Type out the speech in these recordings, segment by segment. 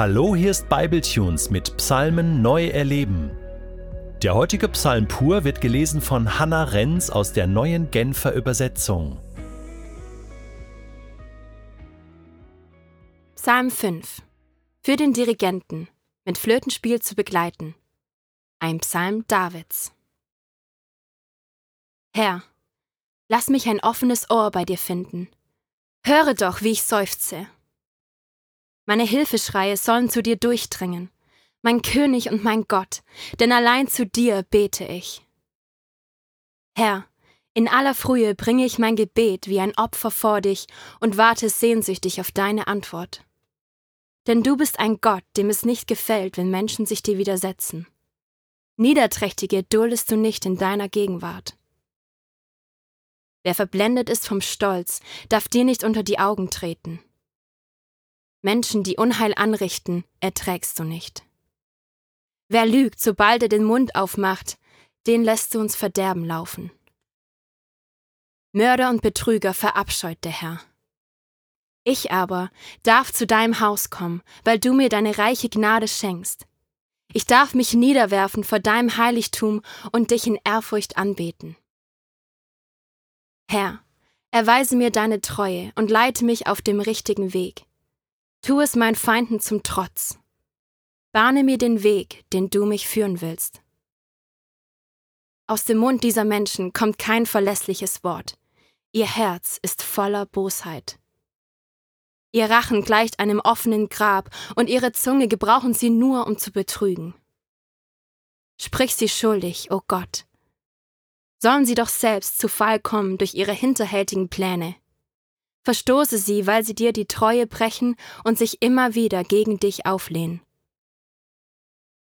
Hallo, hier ist Bibletunes mit Psalmen neu erleben. Der heutige Psalm pur wird gelesen von Hannah Renz aus der neuen Genfer Übersetzung. Psalm 5 Für den Dirigenten mit Flötenspiel zu begleiten. Ein Psalm Davids. Herr, lass mich ein offenes Ohr bei dir finden. Höre doch, wie ich seufze. Meine Hilfeschreie sollen zu dir durchdringen, mein König und mein Gott, denn allein zu dir bete ich. Herr, in aller Frühe bringe ich mein Gebet wie ein Opfer vor dich und warte sehnsüchtig auf deine Antwort. Denn du bist ein Gott, dem es nicht gefällt, wenn Menschen sich dir widersetzen. Niederträchtige duldest du nicht in deiner Gegenwart. Wer verblendet ist vom Stolz, darf dir nicht unter die Augen treten. Menschen, die Unheil anrichten, erträgst du nicht. Wer lügt, sobald er den Mund aufmacht, den lässt du uns Verderben laufen. Mörder und Betrüger verabscheut der Herr. Ich aber darf zu deinem Haus kommen, weil du mir deine reiche Gnade schenkst. Ich darf mich niederwerfen vor deinem Heiligtum und dich in Ehrfurcht anbeten. Herr, erweise mir deine Treue und leite mich auf dem richtigen Weg. Tu es meinen Feinden zum Trotz. Bahne mir den Weg, den du mich führen willst. Aus dem Mund dieser Menschen kommt kein verlässliches Wort. Ihr Herz ist voller Bosheit. Ihr Rachen gleicht einem offenen Grab, und ihre Zunge gebrauchen sie nur, um zu betrügen. Sprich sie schuldig, o oh Gott. Sollen sie doch selbst zu Fall kommen durch ihre hinterhältigen Pläne. Verstoße sie, weil sie dir die Treue brechen und sich immer wieder gegen dich auflehnen.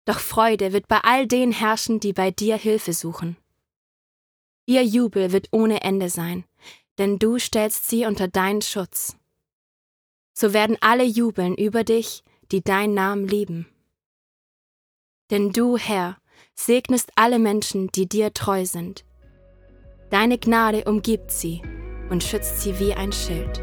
Doch Freude wird bei all denen herrschen, die bei dir Hilfe suchen. Ihr Jubel wird ohne Ende sein, denn du stellst sie unter deinen Schutz. So werden alle jubeln über dich, die dein Namen lieben. Denn du, Herr, segnest alle Menschen, die dir treu sind. Deine Gnade umgibt sie und schützt sie wie ein Schild.